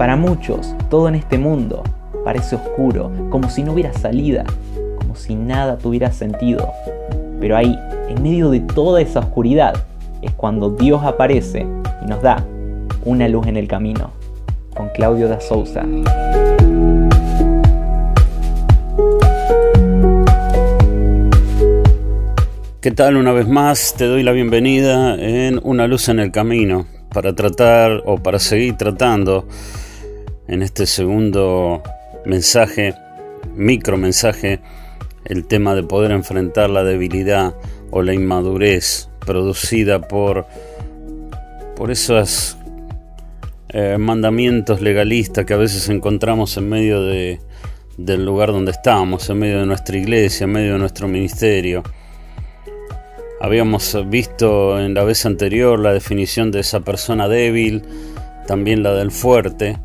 Para muchos, todo en este mundo parece oscuro, como si no hubiera salida, como si nada tuviera sentido. Pero ahí, en medio de toda esa oscuridad, es cuando Dios aparece y nos da una luz en el camino. Con Claudio da Souza. ¿Qué tal? Una vez más te doy la bienvenida en Una luz en el camino para tratar o para seguir tratando en este segundo mensaje, micro mensaje, el tema de poder enfrentar la debilidad o la inmadurez producida por, por esos eh, mandamientos legalistas que a veces encontramos en medio de, del lugar donde estamos, en medio de nuestra iglesia, en medio de nuestro ministerio. Habíamos visto en la vez anterior la definición de esa persona débil, también la del fuerte,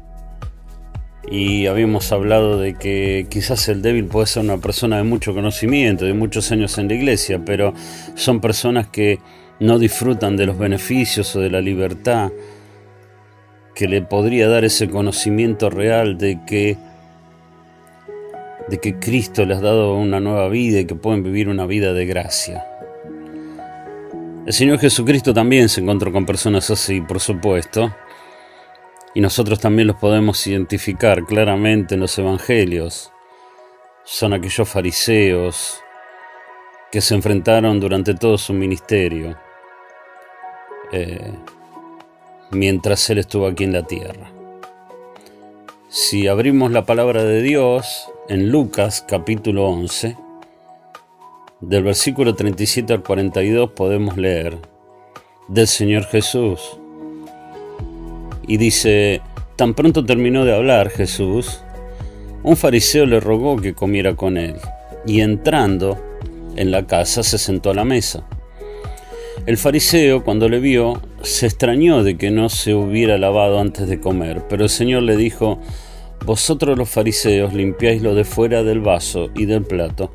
y habíamos hablado de que quizás el débil puede ser una persona de mucho conocimiento, de muchos años en la iglesia, pero son personas que no disfrutan de los beneficios o de la libertad que le podría dar ese conocimiento real de que de que Cristo les ha dado una nueva vida y que pueden vivir una vida de gracia. El Señor Jesucristo también se encontró con personas así, por supuesto, y nosotros también los podemos identificar claramente en los evangelios. Son aquellos fariseos que se enfrentaron durante todo su ministerio, eh, mientras Él estuvo aquí en la tierra. Si abrimos la palabra de Dios en Lucas capítulo 11, del versículo 37 al 42 podemos leer del Señor Jesús. Y dice, tan pronto terminó de hablar Jesús, un fariseo le rogó que comiera con él, y entrando en la casa se sentó a la mesa. El fariseo, cuando le vio, se extrañó de que no se hubiera lavado antes de comer, pero el Señor le dijo, Vosotros los fariseos limpiáis lo de fuera del vaso y del plato,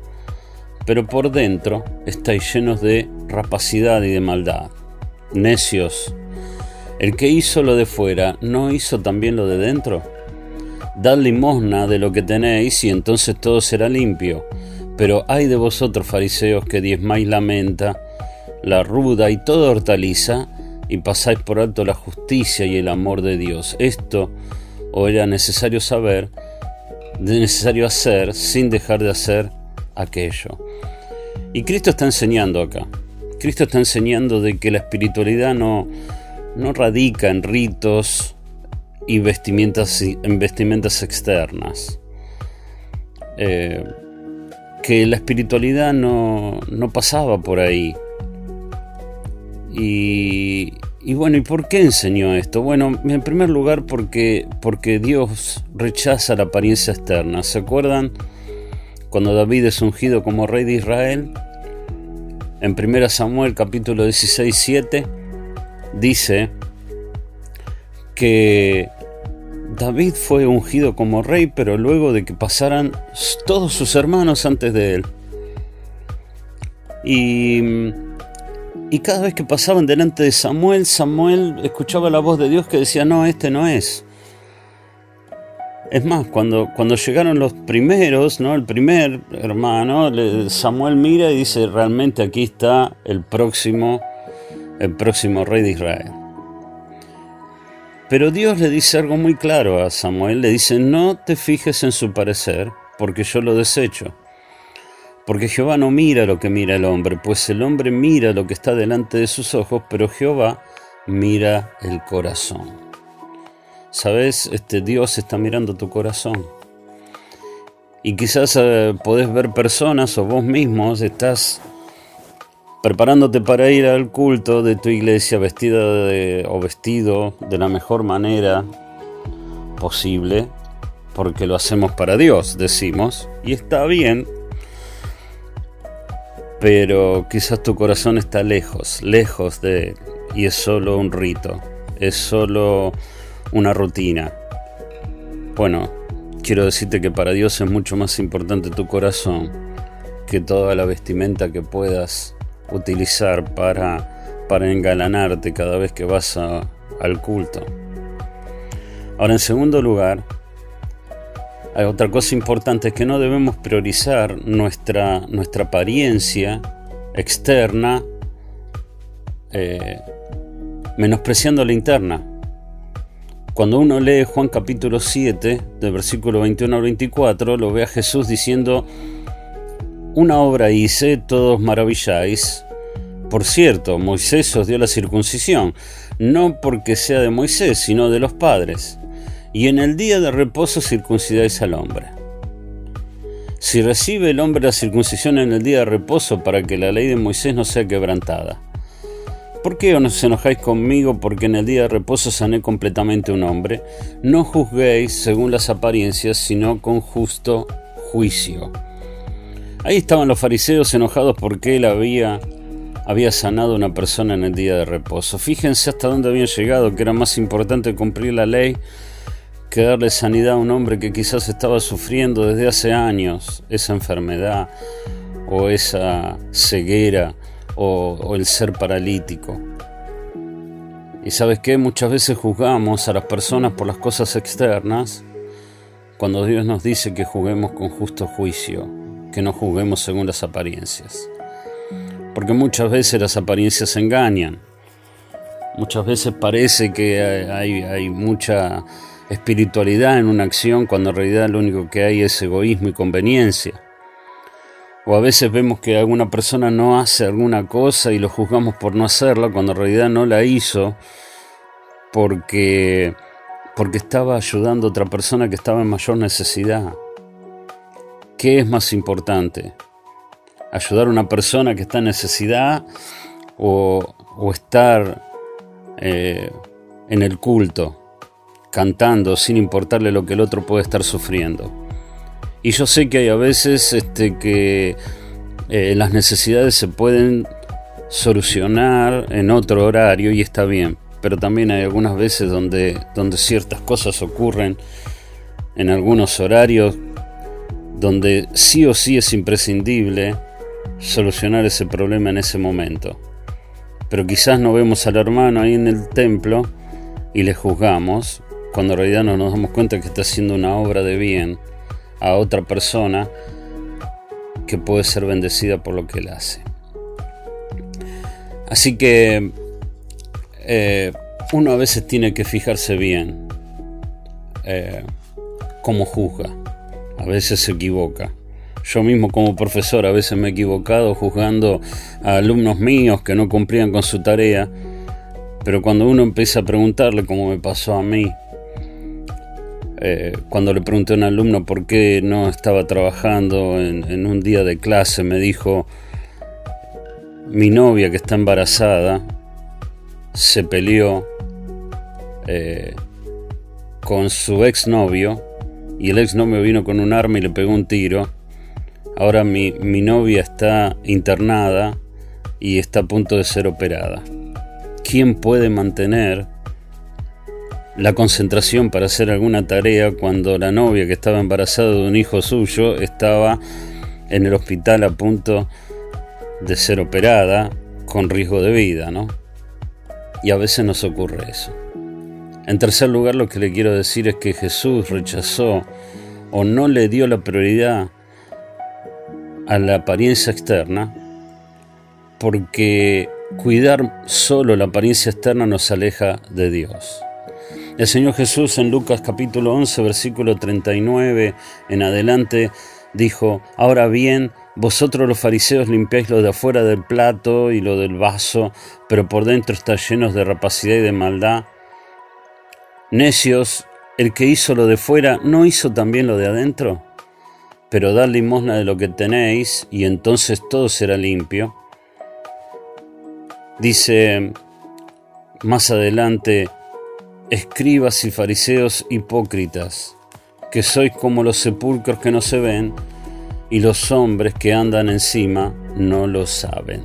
pero por dentro estáis llenos de rapacidad y de maldad. Necios, el que hizo lo de fuera, ¿no hizo también lo de dentro? Dad limosna de lo que tenéis y entonces todo será limpio. Pero hay de vosotros, fariseos, que diezmáis la menta, la ruda y toda hortaliza, y pasáis por alto la justicia y el amor de Dios. Esto os era necesario saber, necesario hacer, sin dejar de hacer aquello. Y Cristo está enseñando acá. Cristo está enseñando de que la espiritualidad no, no radica en ritos y vestimentas, en vestimentas externas. Eh, que la espiritualidad no, no pasaba por ahí. Y, y, bueno, ¿y por qué enseñó esto? Bueno, en primer lugar porque, porque Dios rechaza la apariencia externa. ¿Se acuerdan? cuando David es ungido como rey de Israel, en 1 Samuel capítulo 16, 7, dice que David fue ungido como rey, pero luego de que pasaran todos sus hermanos antes de él. Y, y cada vez que pasaban delante de Samuel, Samuel escuchaba la voz de Dios que decía, no, este no es. Es más, cuando, cuando llegaron los primeros, ¿no? El primer hermano, Samuel mira y dice, realmente aquí está el próximo, el próximo rey de Israel. Pero Dios le dice algo muy claro a Samuel, le dice, no te fijes en su parecer, porque yo lo desecho. Porque Jehová no mira lo que mira el hombre, pues el hombre mira lo que está delante de sus ojos, pero Jehová mira el corazón. Sabes, este Dios está mirando tu corazón. Y quizás eh, podés ver personas o vos mismos estás preparándote para ir al culto de tu iglesia vestida o vestido de la mejor manera posible, porque lo hacemos para Dios, decimos, y está bien, pero quizás tu corazón está lejos, lejos de Él, y es solo un rito, es solo una rutina. Bueno, quiero decirte que para Dios es mucho más importante tu corazón que toda la vestimenta que puedas utilizar para, para engalanarte cada vez que vas al culto. Ahora, en segundo lugar, hay otra cosa importante es que no debemos priorizar nuestra, nuestra apariencia externa eh, menospreciando la interna. Cuando uno lee Juan capítulo 7, del versículo 21 al 24, lo ve a Jesús diciendo, una obra hice, todos maravilláis. Por cierto, Moisés os dio la circuncisión, no porque sea de Moisés, sino de los padres. Y en el día de reposo circuncidáis al hombre. Si recibe el hombre la circuncisión en el día de reposo para que la ley de Moisés no sea quebrantada. ¿Por qué os enojáis conmigo porque en el día de reposo sané completamente un hombre? No juzguéis según las apariencias, sino con justo juicio. Ahí estaban los fariseos enojados porque él había, había sanado a una persona en el día de reposo. Fíjense hasta dónde habían llegado, que era más importante cumplir la ley que darle sanidad a un hombre que quizás estaba sufriendo desde hace años esa enfermedad o esa ceguera o, el ser paralítico. Y sabes qué, muchas veces juzgamos a las personas por las cosas externas cuando Dios nos dice que juguemos con justo juicio, que no juguemos según las apariencias. Porque muchas veces las apariencias engañan. Muchas veces parece que hay, hay mucha espiritualidad en una acción cuando en realidad lo único que hay es egoísmo y conveniencia. O a veces vemos que alguna persona no hace alguna cosa y lo juzgamos por no hacerla cuando en realidad no la hizo porque, porque estaba ayudando a otra persona que estaba en mayor necesidad. ¿Qué es más importante? ¿Ayudar a una persona que está en necesidad o, estar eh, en el culto, cantando sin importarle lo que el otro puede estar sufriendo? Y yo sé que hay a veces este, que eh, las necesidades se pueden solucionar en otro horario y está bien, pero también hay algunas veces donde, donde ciertas cosas ocurren en algunos horarios donde sí o sí es imprescindible solucionar ese problema en ese momento. Pero quizás no vemos al hermano ahí en el templo y le juzgamos, cuando en realidad no nos damos cuenta que está haciendo una obra de bien a otra persona que puede ser bendecida por lo que él hace. Así que eh, uno a veces tiene que fijarse bien eh, cómo juzga. A veces se equivoca. Yo mismo como profesor a veces me he equivocado juzgando a alumnos míos que no cumplían con su tarea, pero cuando uno empieza a preguntarle, como me pasó a mí, eh, cuando le pregunté a un alumno por qué no estaba trabajando en, un día de clase, me dijo, mi novia que está embarazada se peleó eh, con su exnovio y el exnovio vino con un arma y le pegó un tiro. Ahora mi, mi novia está internada y está a punto de ser operada. ¿Quién puede mantener la concentración para hacer alguna tarea cuando la novia que estaba embarazada de un hijo suyo estaba en el hospital a punto de ser operada con riesgo de vida, ¿no? Y a veces nos ocurre eso. En tercer lugar, lo que le quiero decir es que Jesús rechazó o no le dio la prioridad a la apariencia externa porque cuidar solo la apariencia externa nos aleja de Dios. El Señor Jesús en Lucas capítulo 11, versículo 39 en adelante dijo, ahora bien, vosotros los fariseos limpiáis lo de afuera del plato y lo del vaso, pero por dentro está llenos de rapacidad y de maldad. Necios, el que hizo lo de fuera, ¿no hizo también lo de adentro? Pero dad limosna de lo que tenéis, y entonces todo será limpio. Dice más adelante, escribas y fariseos hipócritas, que sois como los sepulcros que no se ven, y los hombres que andan encima no lo saben.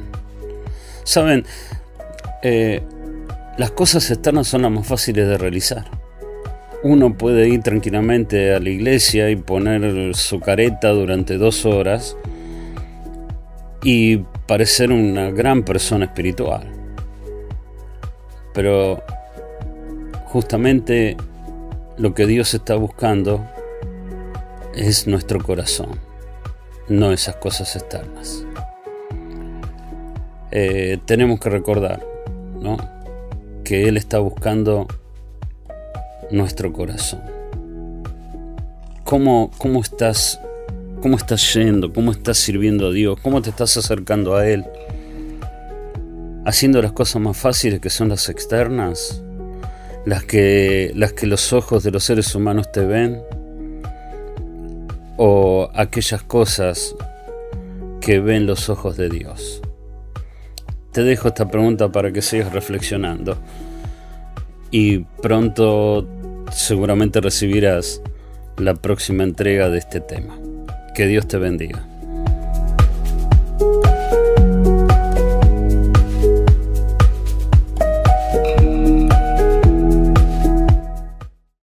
Saben, eh, las cosas externas son las más fáciles de realizar. Uno puede ir tranquilamente a la iglesia y poner su careta durante dos horas y parecer una gran persona espiritual. Pero justamente lo que Dios está buscando es nuestro corazón, no esas cosas externas. Eh, tenemos que recordar ¿no? que Él está buscando nuestro corazón. ¿Cómo, cómo, estás, ¿Cómo estás yendo? ¿Cómo estás sirviendo a Dios? ¿Cómo te estás acercando a Él? ¿Haciendo las cosas más fáciles que son las externas? ¿Las que, las que los ojos de los seres humanos te ven? ¿O aquellas cosas que ven los ojos de Dios? Te dejo esta pregunta para que sigas reflexionando y pronto seguramente recibirás la próxima entrega de este tema. Que Dios te bendiga.